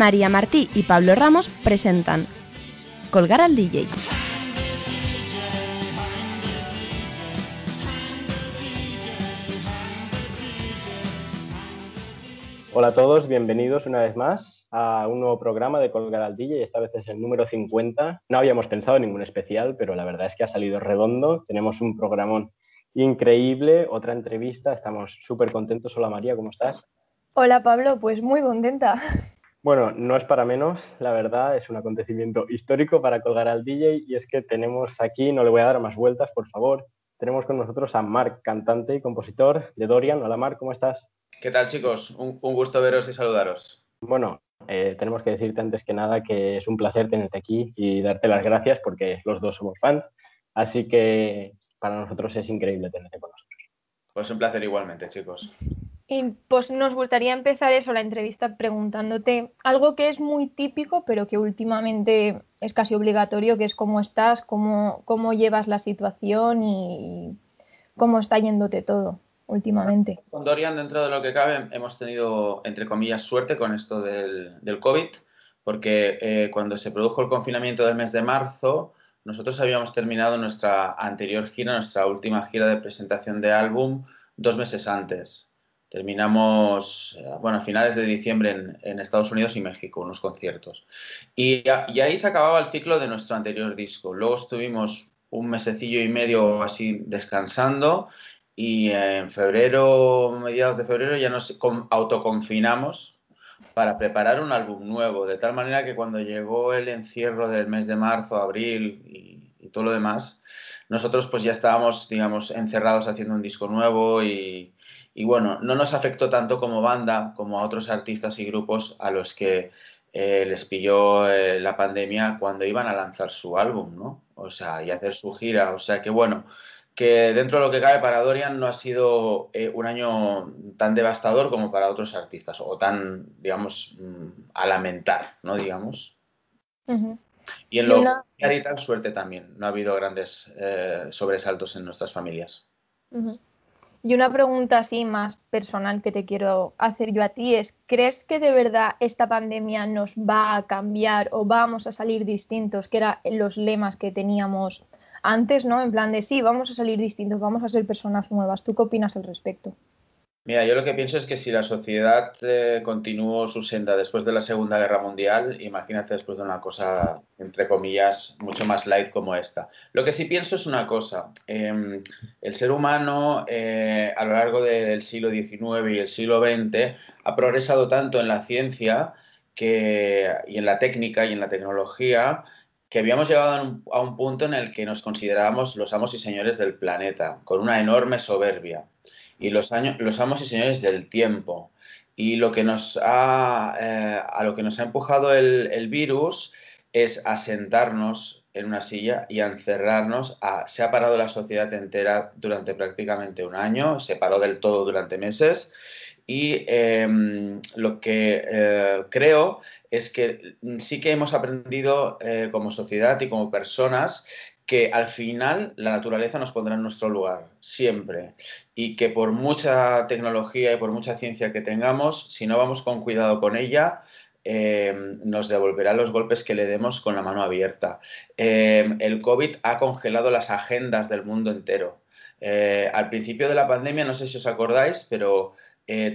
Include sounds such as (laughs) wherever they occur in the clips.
María Martí y Pablo Ramos presentan Colgar al DJ. Hola a todos, bienvenidos una vez más a un nuevo programa de Colgar al DJ. Esta vez es el número 50. No habíamos pensado en ningún especial, pero la verdad es que ha salido redondo. Tenemos un programón increíble, otra entrevista. Estamos súper contentos. Hola María, ¿cómo estás? Hola Pablo, pues muy contenta. Bueno, no es para menos, la verdad, es un acontecimiento histórico para colgar al DJ y es que tenemos aquí, no le voy a dar más vueltas, por favor, tenemos con nosotros a Marc, cantante y compositor de Dorian. Hola Marc, ¿cómo estás? ¿Qué tal chicos? Un, gusto veros y saludaros. Bueno, eh, tenemos que decirte antes que nada que es un placer tenerte aquí y darte las gracias porque los dos somos fans, así que para nosotros es increíble tenerte con nosotros. Pues un placer igualmente, chicos. Y pues nos gustaría empezar eso, la entrevista, preguntándote algo que es muy típico, pero que últimamente es casi obligatorio, que es cómo estás, cómo, cómo llevas la situación y cómo está yéndote todo últimamente. Con Dorian, dentro de lo que cabe, hemos tenido, entre comillas, suerte con esto del, del COVID, porque eh, cuando se produjo el confinamiento del mes de marzo, nosotros habíamos terminado nuestra anterior gira, nuestra última gira de presentación de álbum, dos meses antes. Terminamos, eh, bueno, a finales de diciembre en, Estados Unidos y México, unos conciertos. Y, y, ahí se acababa el ciclo de nuestro anterior disco. Luego estuvimos un mesecillo y medio así descansando y en febrero, mediados de febrero, ya nos autoconfinamos para preparar un álbum nuevo, de tal manera que cuando llegó el encierro del mes de marzo, abril y, todo lo demás, nosotros pues ya estábamos, digamos, encerrados haciendo un disco nuevo y, bueno, no nos afectó tanto como banda como a otros artistas y grupos a los que eh, les pilló eh, la pandemia cuando iban a lanzar su álbum, ¿no? O sea, y hacer su gira. O sea que bueno, que dentro de lo que cabe para Dorian no ha sido eh, un año tan devastador como para otros artistas, o tan, digamos, mm, a lamentar, ¿no? Digamos. Y en lo que y tal, suerte también. No ha habido grandes sobresaltos en nuestras familias. Y una pregunta así más personal que te quiero hacer yo a ti es, ¿crees que de verdad esta pandemia nos va a cambiar o vamos a salir distintos, que eran los lemas que teníamos antes, ¿no? En plan de sí, vamos a salir distintos, vamos a ser personas nuevas. ¿Tú qué opinas al respecto? Mira, yo lo que pienso es que si la sociedad eh, continuó su senda después de la Segunda Guerra Mundial, imagínate después de una cosa, entre comillas, mucho más light como esta. Lo que sí pienso es una cosa, em, el ser humano eh, a lo largo del siglo XIX y el siglo XX ha progresado tanto en la ciencia que, y en la técnica y en la tecnología que habíamos llegado a un, punto en el que nos considerábamos los amos y señores del planeta, con una enorme soberbia, y los, años, los amos y señores del tiempo. Y lo que nos ha, eh, a lo que nos ha empujado el, virus es a sentarnos en una silla y a encerrarnos. se ha parado la sociedad entera durante prácticamente un año, se paró del todo durante meses. Y em, lo que eh, creo es que sí que hemos aprendido eh, como sociedad y como personas que al final la naturaleza nos pondrá en nuestro lugar, siempre. Y que por mucha tecnología y por mucha ciencia que tengamos, si no vamos con cuidado con ella, eh, nos devolverá los golpes que le demos con la mano abierta. Eh, el COVID ha congelado las agendas del mundo entero. al principio de la pandemia, no sé si os acordáis, pero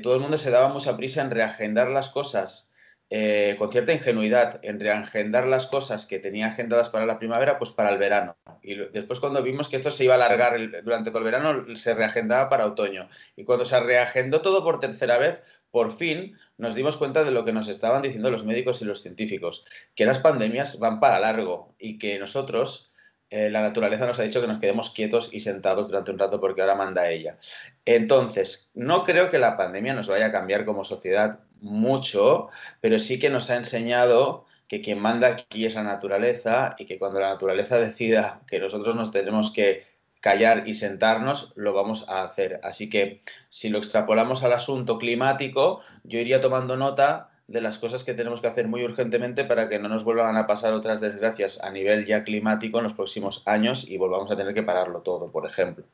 todo el mundo se daba mucha prisa en reagendar las cosas eh, con cierta ingenuidad en reagendar las cosas que tenía agendadas para la primavera, pues para el verano. Y después cuando vimos que esto se iba a alargar durante todo el verano, se reagendaba para otoño. Y cuando se reagendó todo por tercera vez, por fin nos dimos cuenta de lo que nos estaban diciendo los médicos y los científicos, que las pandemias van para largo y que nosotros, eh, la naturaleza nos ha dicho que nos quedemos quietos y sentados durante un rato porque ahora manda ella. Entonces, no creo que la pandemia nos vaya a cambiar como sociedad mucho, pero sí que nos ha enseñado que quien manda aquí es la naturaleza y que cuando la naturaleza decida que nosotros nos tenemos que callar y sentarnos, lo vamos a hacer. Así que si lo extrapolamos al asunto climático, yo iría tomando nota de las cosas que tenemos que hacer muy urgentemente para que no nos vuelvan a pasar otras desgracias a nivel ya climático en los próximos años y volvamos a tener que pararlo todo, por ejemplo.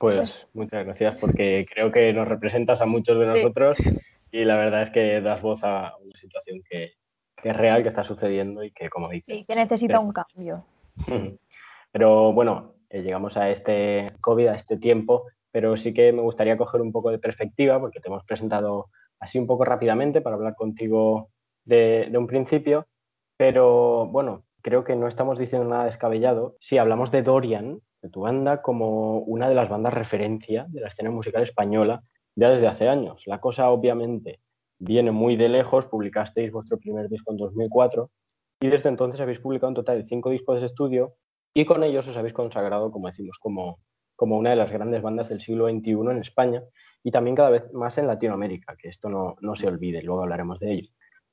Pues muchas gracias porque creo que nos representas a muchos de nosotros Y la verdad es que das voz a una situación que, es real, que está sucediendo y que, como dices... Sí, que necesita un cambio. Pero bueno, eh, llegamos a este COVID, a este tiempo, pero sí que me gustaría coger un poco de perspectiva porque te hemos presentado así un poco rápidamente para hablar contigo de, de un principio, pero bueno, creo que no estamos diciendo nada descabellado. Si hablamos de Dorian, de tu banda, como una de las bandas referencia de la escena musical española ya desde hace años. La cosa obviamente viene muy de lejos, publicasteis vuestro primer disco en 2004 y desde entonces habéis publicado un total de cinco discos de estudio y con ellos os habéis consagrado, como decimos, como, como una de las grandes bandas del siglo XXI en España y también cada vez más en Latinoamérica, que esto no, no se olvide, luego hablaremos de ello.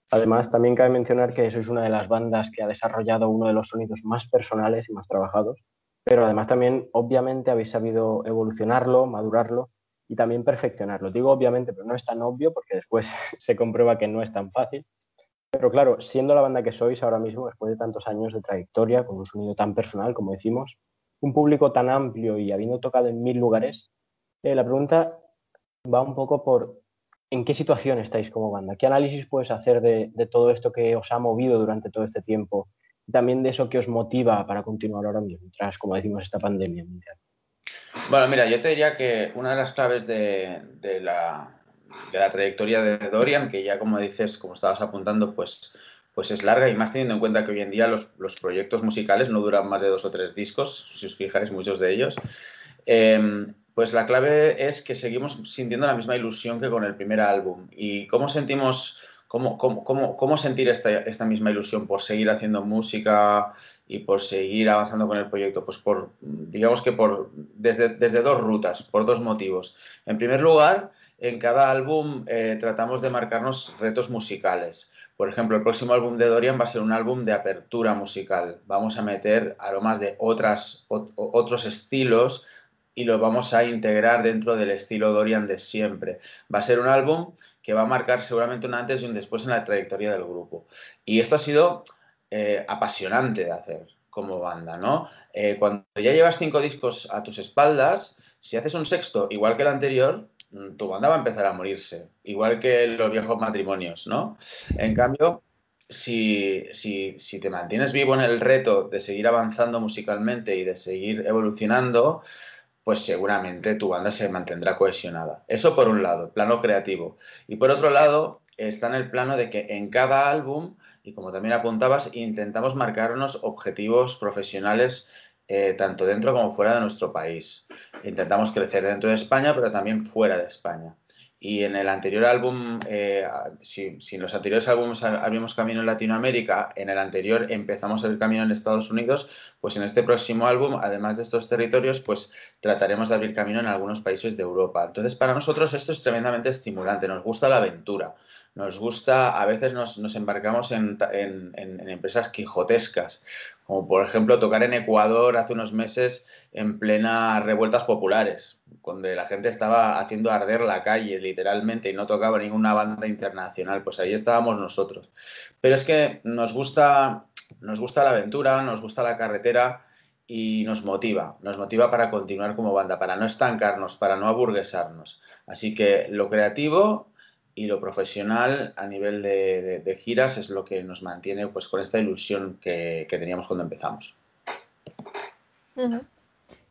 Además, también cabe mencionar que sois una de las bandas que ha desarrollado uno de los sonidos más personales y más trabajados, pero además también, obviamente, habéis sabido evolucionarlo, madurarlo y también perfeccionarlo. Digo obviamente, pero no es tan obvio porque después (laughs) se comprueba que no es tan fácil. Pero claro, siendo la banda que sois ahora mismo, después de tantos años de trayectoria, con un sonido tan personal, como decimos, un público tan amplio y habiendo tocado en mil lugares, eh, la pregunta va un poco por en qué situación estáis como banda, qué análisis puedes hacer de, todo esto que os ha movido durante todo este tiempo también de eso que os motiva para continuar ahora mismo, tras, como decimos, esta pandemia mundial. Bueno, mira, yo te diría que una de las claves de, la, trayectoria de Dorian, que ya como dices, como estabas apuntando, pues, pues es larga y más teniendo en cuenta que hoy en día los, proyectos musicales no duran más de dos o tres discos, si os fijáis, muchos de ellos. Em, pues la clave es que seguimos sintiendo la misma ilusión que con el primer álbum. ¿Y cómo sentimos, cómo, cómo, sentir esta, esta misma ilusión por seguir haciendo música, y por seguir avanzando con el proyecto? Pues por, digamos que por, desde, desde dos rutas, por dos motivos. En primer lugar, en cada álbum eh, tratamos de marcarnos retos musicales. Por ejemplo, el próximo álbum de Dorian va a ser un álbum de apertura musical. Vamos a meter aromas de otras, otros estilos y los vamos a integrar dentro del estilo Dorian de siempre. Va a ser un álbum que va a marcar seguramente un antes y un después en la trayectoria del grupo. Y esto ha sido eh, apasionante de hacer como banda, ¿no? Eh, cuando ya llevas cinco discos a tus espaldas, si haces un sexto igual que el anterior, mm, tu banda va a empezar a morirse, igual que los viejos matrimonios, ¿no? En cambio, si, si, te mantienes vivo en el reto de seguir avanzando musicalmente y de seguir evolucionando, pues seguramente tu banda se mantendrá cohesionada. Eso por un lado, plano creativo. Y por otro lado, está en el plano de que en cada álbum y como también apuntabas, intentamos marcarnos objetivos profesionales eh, tanto dentro como fuera de nuestro país. Intentamos crecer dentro de España, pero también fuera de España. Y en el anterior álbum, eh, si, en los anteriores álbumes abrimos camino en Latinoamérica, en el anterior empezamos el camino en Estados Unidos, pues en este próximo álbum, además de estos territorios, pues trataremos de abrir camino en algunos países de Europa. Entonces, para nosotros esto es tremendamente estimulante, nos gusta la aventura nos gusta, a veces nos, embarcamos en, empresas quijotescas, como por ejemplo tocar en Ecuador hace unos meses en plena revueltas populares, donde la gente estaba haciendo arder la calle literalmente y no tocaba ninguna banda internacional, pues ahí estábamos nosotros. Pero es que nos gusta, nos gusta la aventura, nos gusta la carretera y nos motiva, nos motiva para continuar como banda, para no estancarnos, para no aburguesarnos. Así que lo creativo y lo profesional a nivel de, giras es lo que nos mantiene pues con esta ilusión que, teníamos cuando empezamos.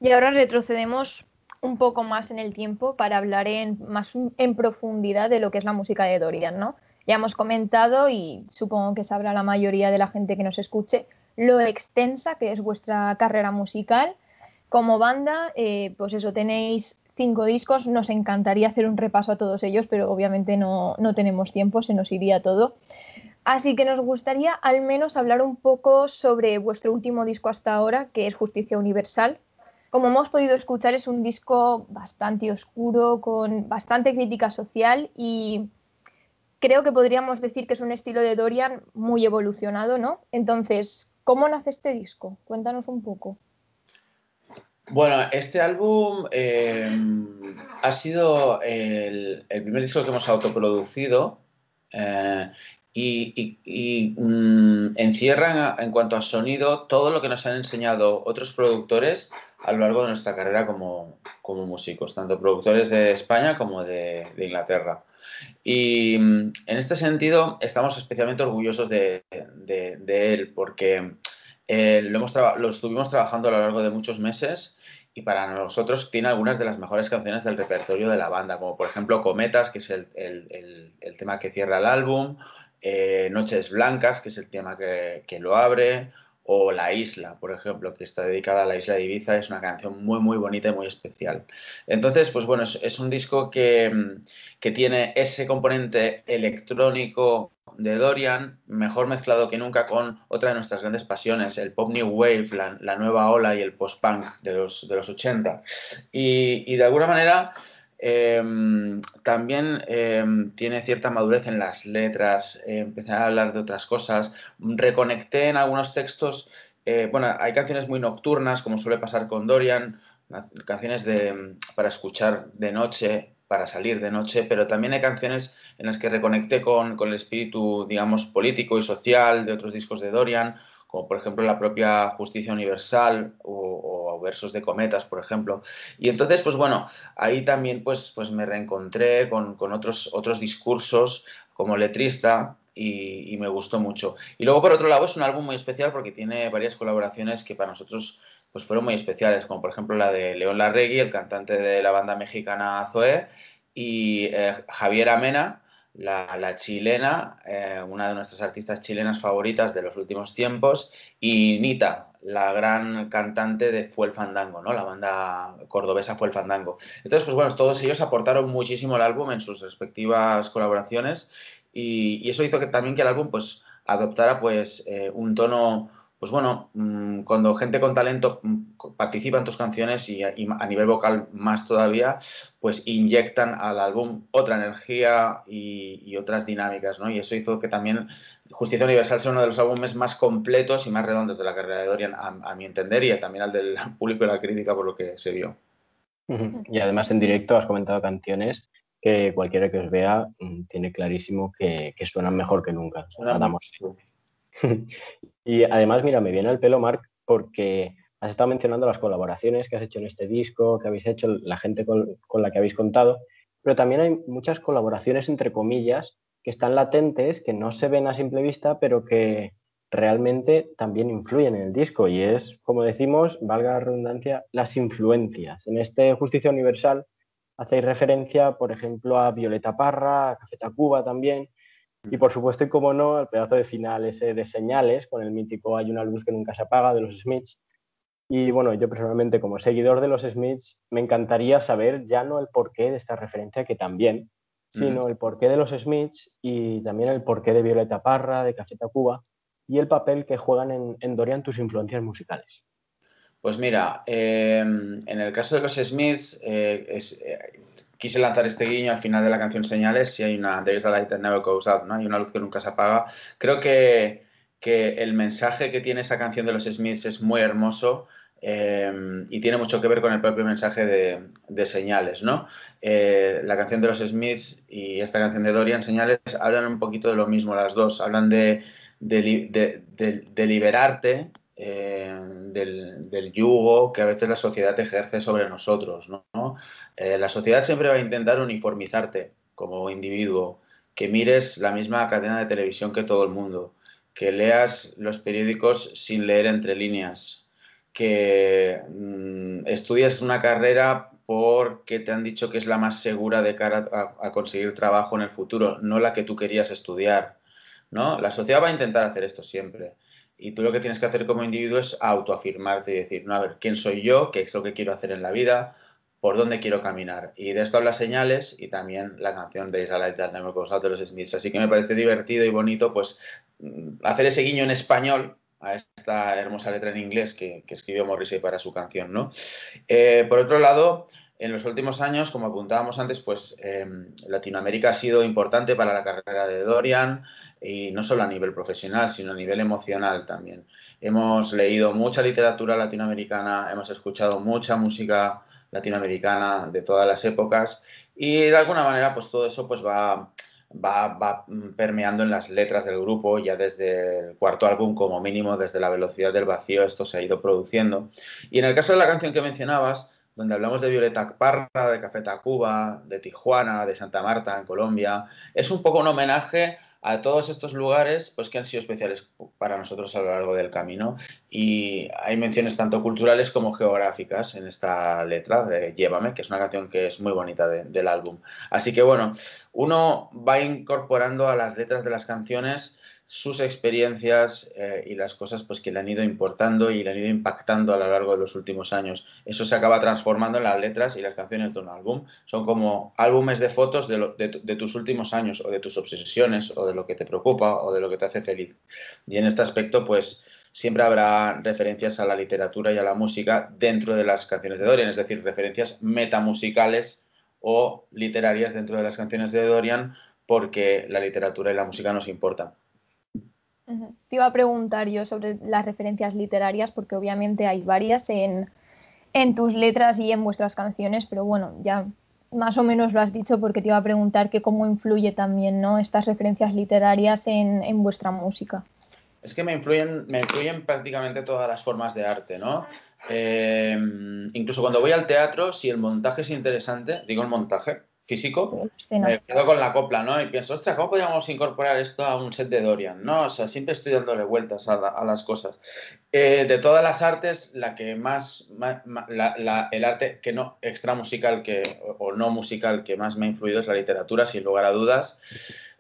Y ahora retrocedemos un poco más en el tiempo para hablar en, más en profundidad de lo que es la música de Dorian, ¿no? Ya hemos comentado y supongo que sabrá la mayoría de la gente que nos escuche lo extensa que es vuestra carrera musical. Como banda, eh, pues eso, tenéis cinco discos. Nos encantaría hacer un repaso a todos ellos, pero obviamente no, tenemos tiempo, se nos iría todo. Así que nos gustaría al menos hablar un poco sobre vuestro último disco hasta ahora, que es Justicia Universal. Como hemos podido escuchar, es un disco bastante oscuro, con bastante crítica social y creo que podríamos decir que es un estilo de Dorian muy evolucionado, ¿no? Entonces, ¿cómo nace este disco? Cuéntanos un poco. Bueno, este álbum eh, ha sido el, primer disco que hemos autoproducido eh, y, mm, encierra en, cuanto a sonido todo lo que nos han enseñado otros productores a lo largo de nuestra carrera como, músicos, tanto productores de España como de, Inglaterra. Y mm, en este sentido estamos especialmente orgullosos de, él porque eh, lo, hemos lo estuvimos trabajando a lo largo de muchos meses y para nosotros tiene algunas de las mejores canciones del repertorio de la banda, como por ejemplo Cometas, que es el, tema que cierra el álbum, eh, Noches Blancas, que es el tema que, lo abre, o La Isla, por ejemplo, que está dedicada a la isla de Ibiza, es una canción muy, muy bonita y muy especial. Entonces, pues bueno, es, un disco que, que, tiene ese componente electrónico de Dorian, mejor mezclado que nunca con otra de nuestras grandes pasiones, el pop new wave, la, nueva ola y el post-punk de los, de los 80. Y, y de alguna manera Em, también em, tiene cierta madurez en las letras, eh, empecé a hablar de otras cosas, reconecté en algunos textos, eh, bueno, hay canciones muy nocturnas, como suele pasar con Dorian, canciones de, para escuchar de noche, para salir de noche, pero también hay canciones en las que reconecté con, con el espíritu, digamos, político y social de otros discos de Dorian, como por ejemplo la propia Justicia Universal o, versos de cometas, por ejemplo. Y entonces, pues bueno, ahí también pues, pues me reencontré con, otros, otros discursos como letrista y, me gustó mucho. Y luego, por otro lado, es un álbum muy especial porque tiene varias colaboraciones que para nosotros pues fueron muy especiales, como por ejemplo la de León Larregui, el cantante de la banda mexicana Zoé, y eh, Javier Amena, la, chilena, eh, una de nuestras artistas chilenas favoritas de los últimos tiempos, y Nita, la gran cantante de Fue el Fandango, ¿no? La banda cordobesa Fue el Fandango. Entonces, pues bueno, todos ellos aportaron muchísimo al álbum en sus respectivas colaboraciones y, eso hizo que también que el álbum pues adoptara pues eh, un tono pues bueno, mm, cuando gente con talento mm, participa en tus canciones y, a nivel vocal más todavía, pues inyectan al álbum otra energía y, otras dinámicas, ¿no? Y eso hizo que también Justicia Universal sea uno de los álbumes más completos y más redondos de la carrera de Dorian, a, mi entender, y también al del (laughs) público y la crítica por lo que se vio. Y además en directo has comentado canciones que cualquiera que os vea mm, tiene clarísimo que, suenan mejor que nunca. (laughs) y además, mira, me viene al pelo, Marc, porque has estado mencionando las colaboraciones que has hecho en este disco, que habéis hecho, la gente con, la que habéis contado, pero también hay muchas colaboraciones, entre comillas, que están latentes, que no se ven a simple vista, pero que realmente también influyen en el disco. Y es, como decimos, valga la redundancia, las influencias. En este Justicia Universal hacéis referencia, por ejemplo, a Violeta Parra, a Café Tacuba también, y por supuesto, y como no, el pedazo de final ese de señales, con el mítico Hay una luz que nunca se apaga de los Smiths. Y bueno, yo personalmente como seguidor de los Smiths me encantaría saber ya no el porqué de esta referencia, que también, sino el porqué de los Smiths y también el porqué de Violeta Parra, de Café Tacuba y el papel que juegan en, Dorian tus influencias musicales. Pues mira, em, en el caso de los Smiths, eh, es, eh, quise lanzar este guiño al final de la canción Señales, si hay una There is a light that never goes out, ¿no? Hay una luz que nunca se apaga. Creo que, que el mensaje que tiene esa canción de los Smiths es muy hermoso eh, y tiene mucho que ver con el propio mensaje de, de Señales, ¿no? Eh, la canción de los Smiths y esta canción de Dorian, Señales, hablan un poquito de lo mismo las dos. Hablan de, de liberarte eh, del, yugo que a veces la sociedad ejerce sobre nosotros. ¿no? Eh, la sociedad siempre va a intentar uniformizarte como individuo, que mires la misma cadena de televisión que todo el mundo, que leas los periódicos sin leer entre líneas, que mm, estudies una carrera porque te han dicho que es la más segura de cara a, a, conseguir trabajo en el futuro, no la que tú querías estudiar. ¿no? La sociedad va a intentar hacer esto siempre. Y tú lo que tienes que hacer como individuo es autoafirmarte y decir, no, a ver, ¿quién soy yo? ¿Qué es lo que quiero hacer en la vida? ¿Por dónde quiero caminar? Y de esto habla señales y también la canción de Isla Light Never Goes Out de los Smiths. Así que me parece divertido y bonito pues mm, hacer ese guiño en español a esta hermosa letra en inglés que, escribió Morrissey para su canción, ¿no? Eh, por otro lado, en los últimos años, como apuntábamos antes, pues em, Latinoamérica ha sido importante para la carrera de Dorian, y no solo a nivel profesional, sino a nivel emocional también. Hemos leído mucha literatura latinoamericana, hemos escuchado mucha música latinoamericana de todas las épocas y de alguna manera pues todo eso pues va, va, va permeando en las letras del grupo ya desde el cuarto álbum como mínimo desde la velocidad del vacío esto se ha ido produciendo y en el caso de la canción que mencionabas donde hablamos de Violeta Parra, de Café Tacuba, de Tijuana, de Santa Marta en Colombia. Es un poco un homenaje a todos estos lugares pues, que han sido especiales para nosotros a lo largo del camino. Y hay menciones tanto culturales como geográficas en esta letra de Llévame, que es una canción que es muy bonita del álbum. Así que bueno, uno va incorporando a las letras de las canciones sus experiencias eh, y las cosas pues, que le han ido importando y le han ido impactando a lo largo de los últimos años. Eso se acaba transformando en las letras y las canciones de un álbum. Son como álbumes de fotos de, de, tus últimos años o de tus obsesiones o de lo que te preocupa o de lo que te hace feliz. Y en este aspecto, pues siempre habrá referencias a la literatura y a la música dentro de las canciones de Dorian, es decir, referencias metamusicales o literarias dentro de las canciones de Dorian porque la literatura y la música nos importan. Te iba a preguntar yo sobre las referencias literarias, porque obviamente hay varias en, tus letras y en vuestras canciones, pero bueno, ya más o menos lo has dicho porque te iba a preguntar que cómo influye también ¿no? estas referencias literarias en, vuestra música. Es que me influyen, me influyen prácticamente todas las formas de arte, ¿no? Eh, incluso cuando voy al teatro, si el montaje es interesante, digo el montaje, físico, me quedo con la copla, ¿no? Y pienso, ostras, ¿cómo podríamos incorporar esto a un set de Dorian? ¿no? O sea, siempre estoy dándole vueltas a, las cosas. Eh, de todas las artes, la que más, el arte que no extra musical que, o, no musical que más me ha influido es la literatura, sin lugar a dudas.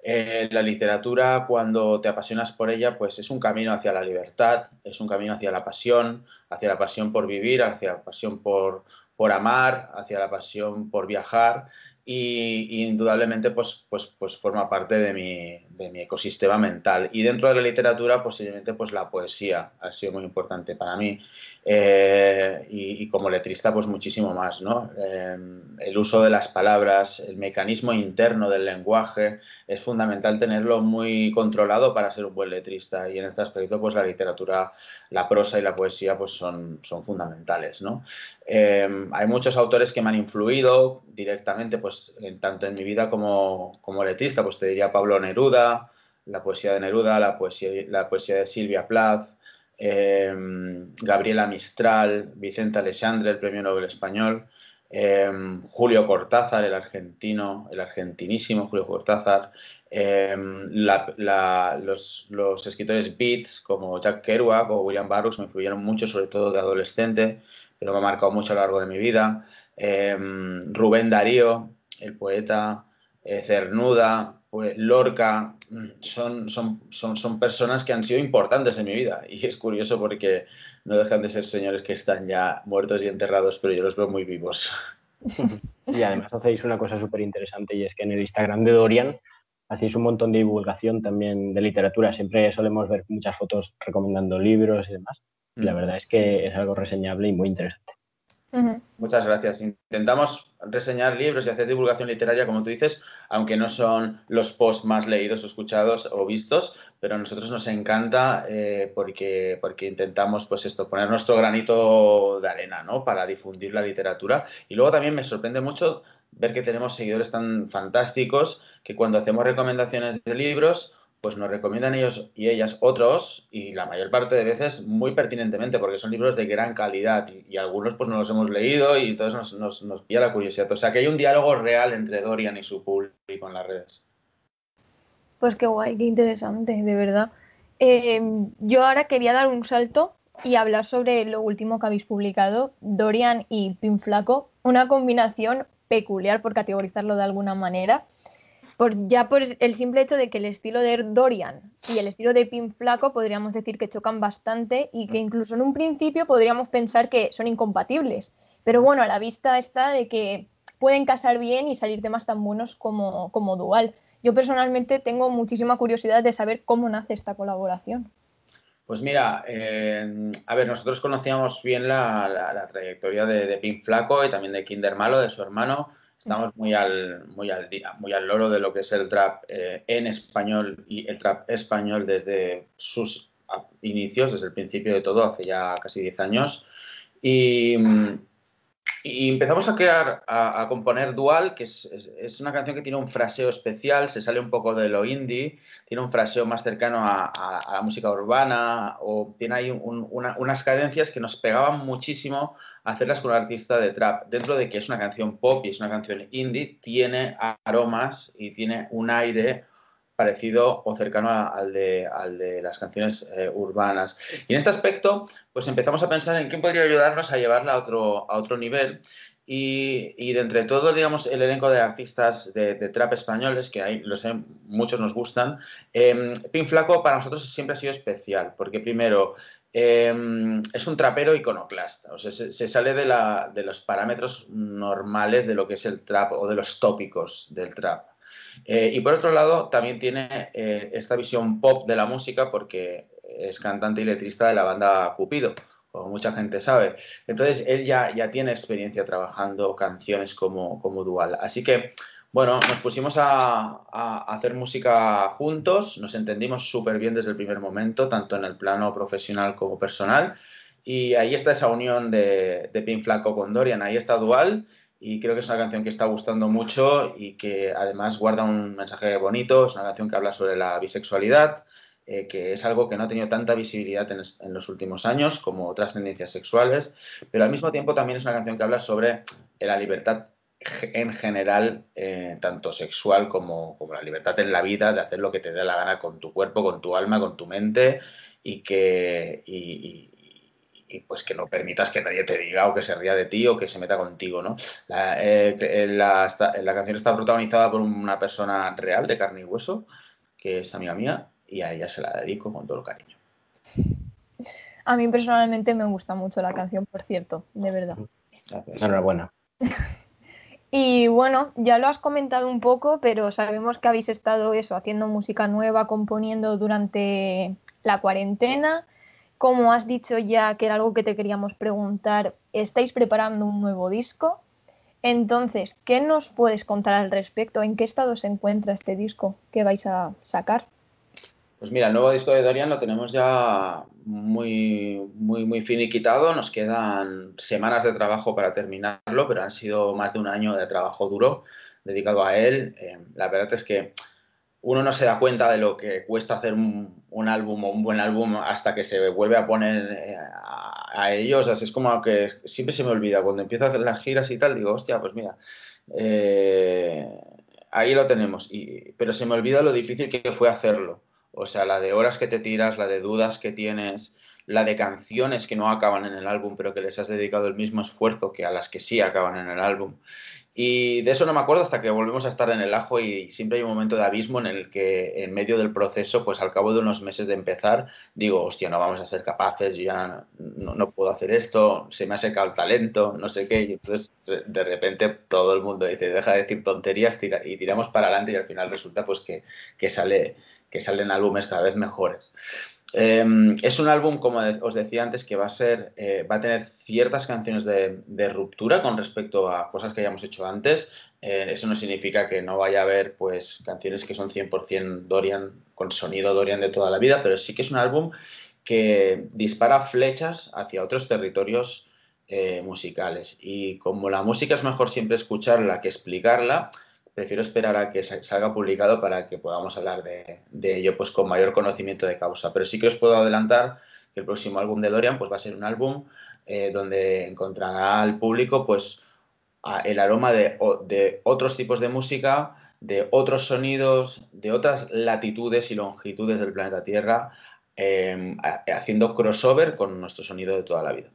Eh, la literatura, cuando te apasionas por ella, pues es un camino hacia la libertad, es un camino hacia la pasión, hacia la pasión por vivir, hacia la pasión por, por amar, hacia la pasión por viajar y, indudablemente pues, pues, pues forma parte de mi, de mi, ecosistema mental. Y dentro de la literatura, posiblemente pues la poesía ha sido muy importante para mí. Eh, y, como letrista, pues muchísimo más, ¿no? Eh, el uso de las palabras, el mecanismo interno del lenguaje, es fundamental tenerlo muy controlado para ser un buen letrista y en este aspecto, pues la literatura, la prosa y la poesía, pues son, son fundamentales, ¿no? Eh, hay muchos autores que me han influido directamente, pues tanto en mi vida como, como letrista, pues te diría Pablo Neruda, la poesía de Neruda, la poesía, la poesía de Silvia Plath, Em, Gabriela Mistral, Vicente Alexandre, el premio Nobel español, em, Julio Cortázar, el argentino, el argentinísimo Julio Cortázar, em, los, escritores beats como Jack Kerouac o William Burroughs me influyeron mucho, sobre todo de adolescente, pero me ha marcado mucho a lo largo de mi vida. Rubén Darío, el poeta, eh, Cernuda, pues, Lorca, son, son, son, son personas que han sido importantes en mi vida. Y es curioso porque no dejan de ser señores que están ya muertos y enterrados, pero yo los veo muy vivos. (laughs) Y además hacéis una cosa súper interesante y es que en el Instagram de Dorian hacéis un montón de divulgación también de literatura. Siempre solemos ver muchas fotos recomendando libros y demás. Y la mm. verdad es que es algo reseñable y muy interesante. Muchas gracias. Intentamos reseñar libros y hacer divulgación literaria, como tú dices, aunque no son los posts más leídos escuchados o vistos, pero a nosotros nos encanta eh, porque, porque intentamos, pues esto, poner nuestro granito de arena, ¿no? Para difundir la literatura. Y luego también me sorprende mucho ver que tenemos seguidores tan fantásticos que cuando hacemos recomendaciones de libros, pues nos recomiendan ellos y ellas otros y la mayor parte de veces muy pertinentemente porque son libros de gran calidad y, algunos pues no los hemos leído y entonces nos, nos, pilla la curiosidad. O sea que hay un diálogo real entre Dorian y su público en las redes. Pues qué guay, qué interesante, de verdad. Eh, yo ahora quería dar un salto y hablar sobre lo último que habéis publicado, Dorian y Pin Flaco, una combinación peculiar por categorizarlo de alguna manera por, ya por el simple hecho de que el estilo de Dorian y el estilo de Pin Flaco podríamos decir que chocan bastante y que incluso en un principio podríamos pensar que son incompatibles. Pero bueno, a la vista está de que pueden casar bien y salir temas tan buenos como, como Dual. Yo personalmente tengo muchísima curiosidad de saber cómo nace esta colaboración. Pues mira, eh, a ver, nosotros conocíamos bien la, trayectoria de, de Pin Flaco y también de Kinder Malo, de su hermano, Estamos muy al, muy al día, muy al loro de lo que es el trap eh, en español y el trap español desde sus inicios, desde el principio de todo, hace ya casi 10 años. Y, y empezamos a crear, a, componer Dual, que es, es, una canción que tiene un fraseo especial, se sale un poco de lo indie, tiene un fraseo más cercano a, a, la música urbana, o tiene ahí unas cadencias que nos pegaban muchísimo hacerlas con un artista de trap. Dentro de que es una canción pop y es una canción indie, tiene aromas y tiene un aire parecido o cercano al de, al de las canciones eh, urbanas. Y en este aspecto, pues empezamos a pensar en quién podría ayudarnos a llevarla a otro, a otro nivel. Y, y, de entre todo, digamos, el elenco de artistas de, trap españoles, que hay, lo sé, muchos nos gustan, eh, Pin Flaco para nosotros siempre ha sido especial, porque primero em, es un trapero iconoclasta, o sea, se, sale de, la, de, los parámetros normales de lo que es el trap o de los tópicos del trap. Eh, y por otro lado, también tiene eh, esta visión pop de la música porque es cantante y letrista de la banda Cupido como mucha gente sabe. Entonces, él ya, ya tiene experiencia trabajando canciones como, como dual. Así que, bueno, nos pusimos a, hacer música juntos, nos entendimos súper bien desde el primer momento, tanto en el plano profesional como personal. Y ahí está esa unión de, de Pin Flaco con Dorian, ahí está Dual. Y creo que es una canción que está gustando mucho y que además guarda un mensaje bonito. Es una canción que habla sobre la bisexualidad, eh, que es algo que no ha tenido tanta visibilidad en, los últimos años como otras tendencias sexuales, pero al mismo tiempo también es una canción que habla sobre la libertad en general, eh, tanto sexual como, como, la libertad en la vida de hacer lo que te dé la gana con tu cuerpo, con tu alma, con tu mente y que, y, pues que no permitas que nadie te diga o que se ría de ti o que se meta contigo, ¿no? La, eh, la, la canción está protagonizada por una persona real de carne y hueso, que es amiga mía, y a ella se la dedico con todo el cariño. A mí personalmente me gusta mucho la canción, por cierto, de verdad. Enhorabuena. (laughs) Y bueno, ya lo has comentado un poco, pero sabemos que habéis estado eso, haciendo música nueva, componiendo durante la cuarentena. Como has dicho ya, que era algo que te queríamos preguntar, ¿estáis preparando un nuevo disco? Entonces, ¿qué nos puedes contar al respecto? ¿En qué estado se encuentra este disco que vais a sacar? Pues mira, el nuevo disco de Dorian lo tenemos ya muy, muy, muy finiquitado. Nos quedan semanas de trabajo para terminarlo, pero han sido más de un año de trabajo duro dedicado a él. Eh, la verdad es que uno no se da cuenta de lo que cuesta hacer un, álbum o un buen álbum hasta que se vuelve a poner eh, a, ellos. es como que siempre se me olvida. Cuando empiezo a hacer las giras y tal, digo, hostia, pues mira, eh, ahí lo tenemos. Pero se me olvida lo difícil que fue hacerlo o sea, la de horas que te tiras, la de dudas que tienes, la de canciones que no acaban en el álbum, pero que les has dedicado el mismo esfuerzo que a las que sí acaban en el álbum. Y de eso no me acuerdo hasta que volvemos a estar en el ajo y siempre hay un momento de abismo en el que en medio del proceso, pues al cabo de unos meses de empezar, digo, hostia, no vamos a ser capaces, yo ya no, puedo hacer esto, se me ha secado el talento, no sé qué. Y entonces de repente todo el mundo dice, deja de decir tonterías y tiramos para adelante y al final resulta pues que sale que salen álbumes cada vez mejores. Em, es un álbum, como os decía antes, que va a ser, eh, va a tener ciertas canciones de, ruptura con respecto a cosas que hayamos hecho antes. Eh, eso no significa que no vaya a haber, pues, canciones que son 100% Dorian, con sonido Dorian de toda la vida, pero sí que es un álbum que dispara flechas hacia otros territorios eh, musicales. Y como la música es mejor siempre escucharla que explicarla, prefiero esperar a que salga publicado para que podamos hablar de, ello pues con mayor conocimiento de causa. Pero sí que os puedo adelantar que el próximo álbum de Dorian pues va a ser un álbum eh, donde encontrará al público pues el aroma de, otros tipos de música, de otros sonidos, de otras latitudes y longitudes del planeta Tierra, em, haciendo crossover con nuestro sonido de toda la vida.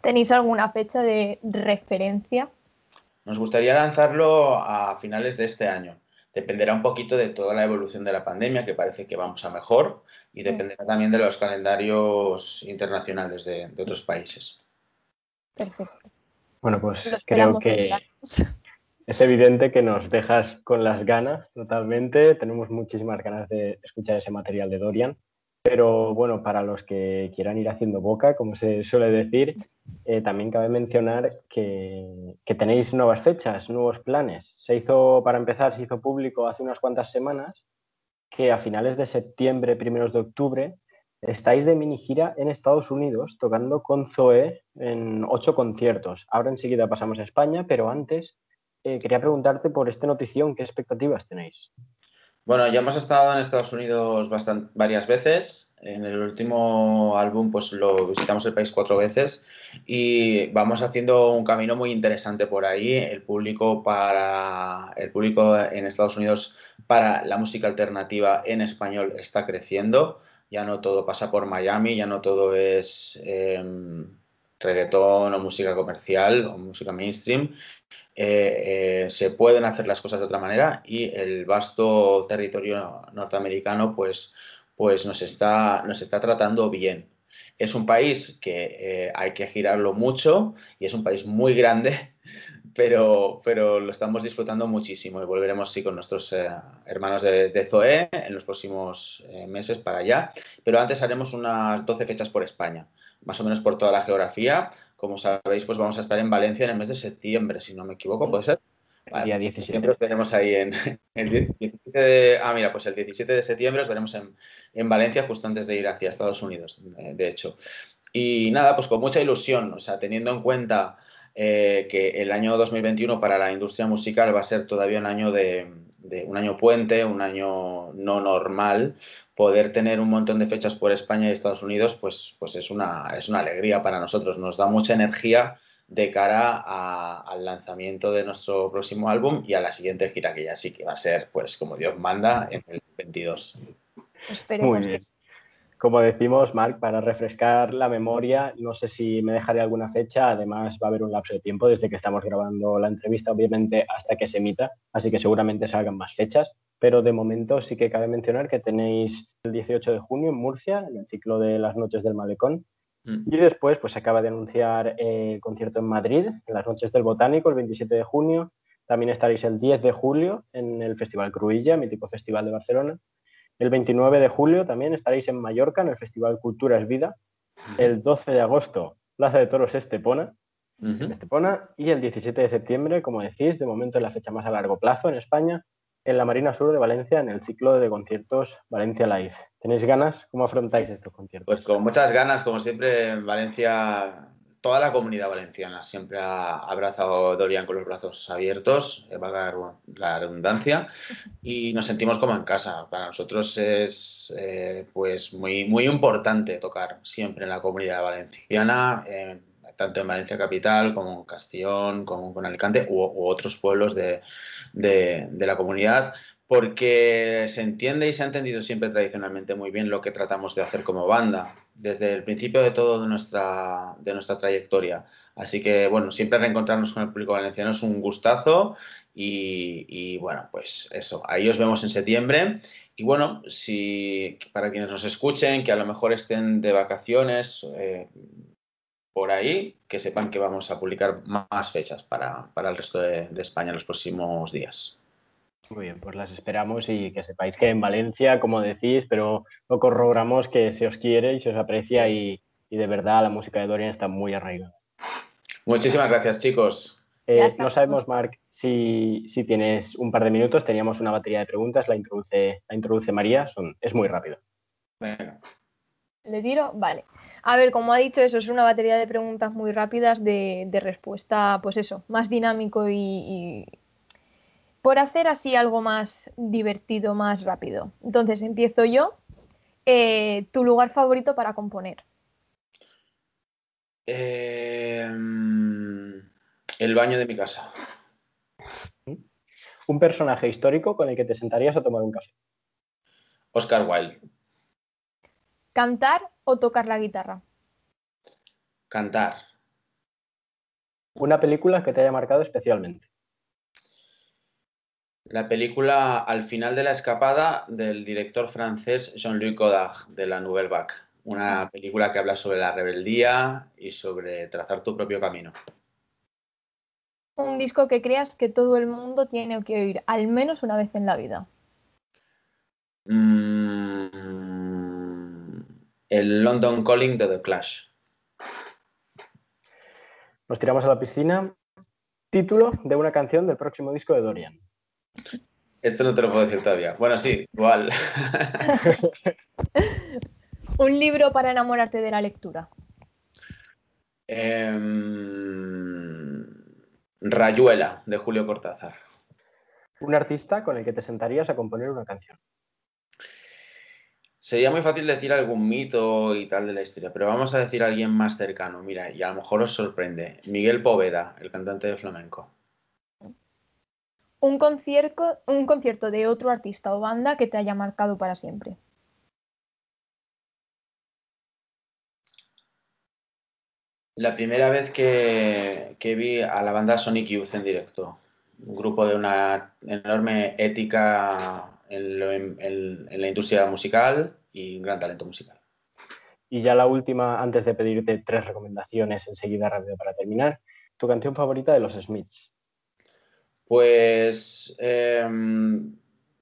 ¿Tenéis alguna fecha de referencia nos gustaría lanzarlo a finales de este año. Dependerá un poquito de toda la evolución de la pandemia, que parece que vamos a mejor, y dependerá también de los calendarios internacionales de, otros países. Perfecto. Bueno, pues creo que es evidente que nos dejas con las ganas totalmente. Tenemos muchísimas ganas de escuchar ese material de Dorian. Pero bueno, para los que quieran ir haciendo boca, como se suele decir, eh, también cabe mencionar que, tenéis nuevas fechas, nuevos planes. Se hizo, para empezar, se hizo público hace unas cuantas semanas que a finales de septiembre, primeros de octubre, estáis de mini gira en Estados Unidos tocando con Zoe en ocho conciertos. Ahora enseguida pasamos a España, pero antes eh, quería preguntarte por esta notición, ¿qué expectativas tenéis? Bueno, ya hemos estado en Estados Unidos varias veces. En el último álbum, pues lo visitamos el país cuatro veces y vamos haciendo un camino muy interesante por ahí. El público para el público en Estados Unidos para la música alternativa en español está creciendo. Ya no todo pasa por Miami, ya no todo es em, reggaetón o música comercial o música mainstream. Eh, eh, se pueden hacer las cosas de otra manera y el vasto territorio norteamericano pues, pues nos, está, nos está tratando bien. Es un país que eh, hay que girarlo mucho y es un país muy grande, (laughs) pero, pero lo estamos disfrutando muchísimo y volveremos sí con nuestros hermanos de, de, Zoe en los próximos meses para allá. Pero antes haremos unas 12 fechas por España, más o menos por toda la geografía como sabéis, pues vamos a estar en Valencia en el mes de septiembre, si no me equivoco, ¿puede ser? Día 17. Os veremos ahí en (laughs) el 17 de, ah, mira, pues el 17 de septiembre os veremos en, en Valencia justo antes de ir hacia Estados Unidos, eh, de hecho. Y nada, pues con mucha ilusión, o sea, teniendo en cuenta eh, que el año 2021 para la industria musical va a ser todavía un año de, de un año puente, un año no normal, poder tener un montón de fechas por España y Estados Unidos, pues, pues es, una, es una alegría para nosotros. Nos da mucha energía de cara al lanzamiento de nuestro próximo álbum y a la siguiente gira, que ya sí que va a ser, pues como Dios manda, en el 22. Muy bien. Como decimos, Marc, para refrescar la memoria, no sé si me dejaré alguna fecha, además va a haber un lapso de tiempo desde que estamos grabando la entrevista, obviamente, hasta que se emita, así que seguramente salgan más fechas pero de momento sí que cabe mencionar que tenéis el 18 de junio en Murcia, en el ciclo de las noches del malecón, mm. y después pues acaba de anunciar el concierto en Madrid, en las noches del Botánico, el 27 de junio, también estaréis el 10 de julio en el Festival Cruilla, mítico festival de Barcelona, el 29 de julio también estaréis en Mallorca, en el Festival Cultura es Vida, el 12 de agosto Plaza de Toros Estepona, Estepona, y el 17 de septiembre, como decís, de momento es la fecha más a largo plazo en España, en la Marina Sur de Valencia en el ciclo de conciertos Valencia Live. ¿Tenéis ganas? ¿Cómo afrontáis estos conciertos? Pues con muchas ganas, como siempre, en Valencia, toda la comunidad valenciana siempre ha abrazado a Dorian con los brazos abiertos, eh, valga la redundancia, y nos sentimos como en casa. Para nosotros es eh, pues muy, muy importante tocar siempre en la comunidad valenciana. Tanto en Valencia Capital como en Castellón, como en Alicante u otros pueblos de, de, la comunidad, porque se entiende y se ha entendido siempre tradicionalmente muy bien lo que tratamos de hacer como banda, desde el principio de todo de nuestra, de nuestra trayectoria. Así que, bueno, siempre reencontrarnos con el público valenciano es un gustazo y, bueno, pues eso, ahí os vemos en septiembre. Y bueno, si para quienes nos escuchen, que a lo mejor estén de vacaciones eh, por ahí, que sepan que vamos a publicar más fechas para, el resto de, España en los próximos días. Muy bien, pues las esperamos y que sepáis que en Valencia, como decís, pero lo corroboramos que se os quiere y se os aprecia y, de verdad la música de Dorian está muy arraigada. Muchísimas gracias, chicos. Eh, no sabemos, Marc, si, tienes un par de minutos. Teníamos una batería de preguntas, la introduce, la introduce María, son, es muy rápido. Venga. ¿Le tiro? Vale. A ver, como ha dicho, eso es una batería de preguntas muy rápidas de, respuesta, pues eso, más dinámico y, por hacer así algo más divertido, más rápido. Entonces, empiezo yo. Eh, ¿Tu lugar favorito para componer? Em, el baño de mi casa. ¿Un personaje histórico con el que te sentarías a tomar un café? Oscar Wilde. ¿Cantar o tocar la guitarra? Cantar. Una película que te haya marcado especialmente. La película Al final de la escapada del director francés Jean-Luc Godard de la Nouvelle Vague. Una película que habla sobre la rebeldía y sobre trazar tu propio camino. Un disco que creas que todo el mundo tiene que oír al menos una vez en la vida. Mm, el London Calling de The Clash. Nos tiramos a la piscina. Título de una canción del próximo disco de Dorian. Esto no te lo puedo decir todavía. Bueno, sí, igual. Un libro para enamorarte de la lectura. Em, Rayuela, de Julio Cortázar. Un artista con el que te sentarías a componer una canción. Sería muy fácil decir algún mito y tal de la historia, pero vamos a decir a alguien más cercano. Mira, y a lo mejor os sorprende. Miguel Poveda, el cantante de flamenco. Un concierto, un concierto de otro artista o banda que te haya marcado para siempre. La primera vez que, vi a la banda Sonic Youth en directo, un grupo de una enorme ética en, la industria musical y un gran talento musical. Y ya la última, antes de pedirte tres recomendaciones enseguida rápido para terminar, ¿tu canción favorita de los Smiths? Pues em,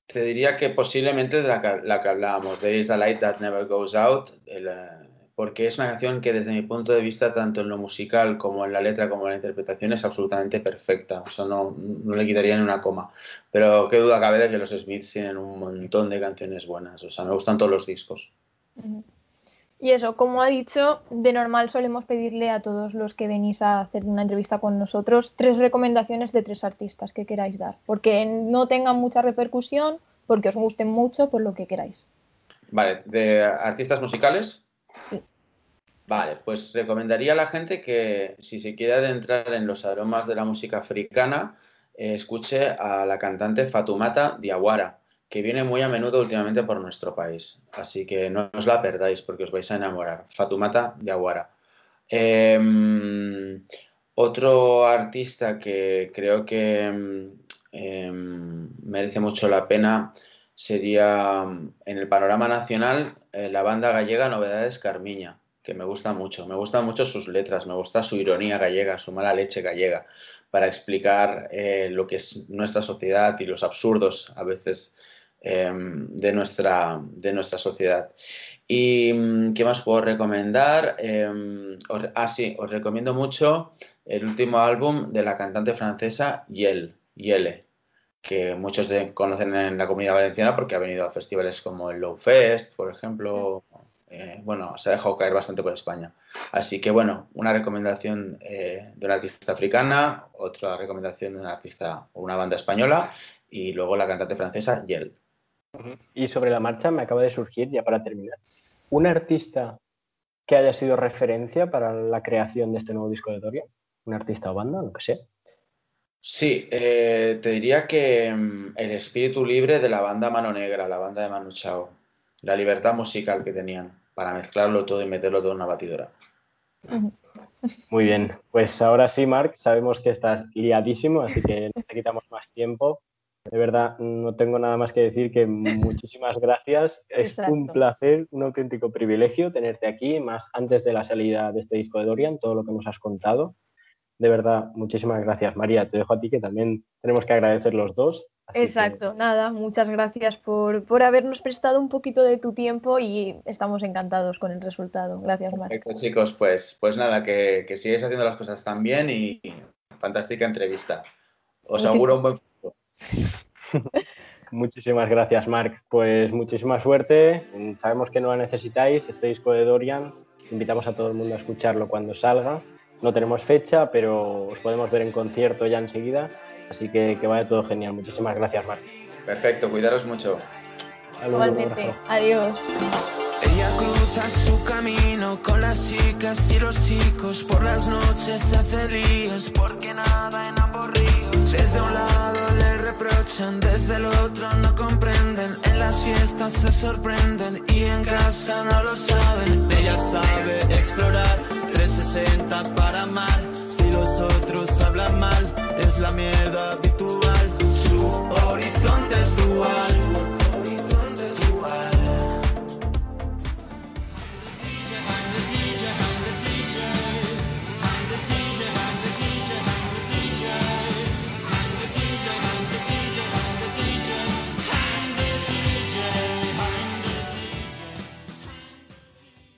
te diría que posiblemente de la, la, que hablábamos, There is a light that never goes out, el, porque es una canción que desde mi punto de vista, tanto en lo musical como en la letra como en la interpretación, es absolutamente perfecta. O sea, no, no le quitaría ni una coma. Pero qué duda cabe de que los Smiths tienen un montón de canciones buenas. O sea, me gustan todos los discos. Y eso, como ha dicho, de normal solemos pedirle a todos los que venís a hacer una entrevista con nosotros tres recomendaciones de tres artistas que queráis dar. Porque no tengan mucha repercusión, porque os gusten mucho, por lo que queráis. Vale, ¿de artistas musicales? Vale, pues recomendaría a la gente que si se quiere adentrar en los aromas de la música africana, eh, escuche a la cantante Fatumata Diawara, que viene muy a menudo últimamente por nuestro país. Así que no os la perdáis porque os vais a enamorar. Fatumata Diawara. Em, otro artista que creo que em, merece mucho la pena sería en el panorama nacional eh, la banda gallega Novedades Carmiña que me gusta mucho. Me gustan mucho sus letras, me gusta su ironía gallega, su mala leche gallega, para explicar eh, lo que es nuestra sociedad y los absurdos a veces em, de, nuestra, de nuestra sociedad. ¿Y mm, qué más puedo recomendar? Eh, ah, sí, os recomiendo mucho el último álbum de la cantante francesa Yel, Yele, que muchos conocen en la comunidad valenciana porque ha venido a festivales como el Low Fest, por ejemplo, eh, bueno, se ha dejado caer bastante por España. Así que, bueno, una recomendación eh, de una artista africana, otra recomendación de una artista o una banda española y luego la cantante francesa Yel. Y sobre la marcha me acaba de surgir, ya para terminar, un artista que haya sido referencia para la creación de este nuevo disco de Dorian, un artista o banda, lo que sea. Sí, eh, te diría que mm, el espíritu libre de la banda Mano Negra, la banda de Manu Chao, la libertad musical que tenían para mezclarlo todo y meterlo todo en una batidora. Muy bien, pues ahora sí, Marc, sabemos que estás liadísimo, así que no te quitamos más tiempo. De verdad, no tengo nada más que decir que muchísimas gracias. Es un placer, un auténtico privilegio tenerte aquí, más antes de la salida de este disco de Dorian, todo lo que nos has contado. De verdad, muchísimas gracias, María. Te dejo a ti que también tenemos que agradecer los dos Exacto, nada, muchas gracias por, habernos prestado un poquito de tu tiempo y estamos encantados con el resultado. Gracias, Marc. Perfecto, chicos, pues, pues nada, que, que sigáis haciendo las cosas tan bien y fantástica entrevista. Os auguro un buen futuro. (laughs) Muchísimas gracias, Marc. Pues muchísima suerte. Sabemos que no la necesitáis. Este disco de Dorian, invitamos a todo el mundo a escucharlo cuando salga. No tenemos fecha, pero os podemos ver en concierto ya enseguida. Así que que vaya todo genial. Muchísimas gracias, Marc. Perfecto, cuidaros mucho. Igualmente, adiós. Ella cruza su camino con las chicas y los chicos por las noches hace días porque nada en ambos ríos. Desde un lado le reprochan, desde el otro no comprenden. En las fiestas se sorprenden y en casa no lo saben. Ella sabe explorar 360 para amar. Si los otros hablan mal es la mierda habitual. Su horizonte es dual.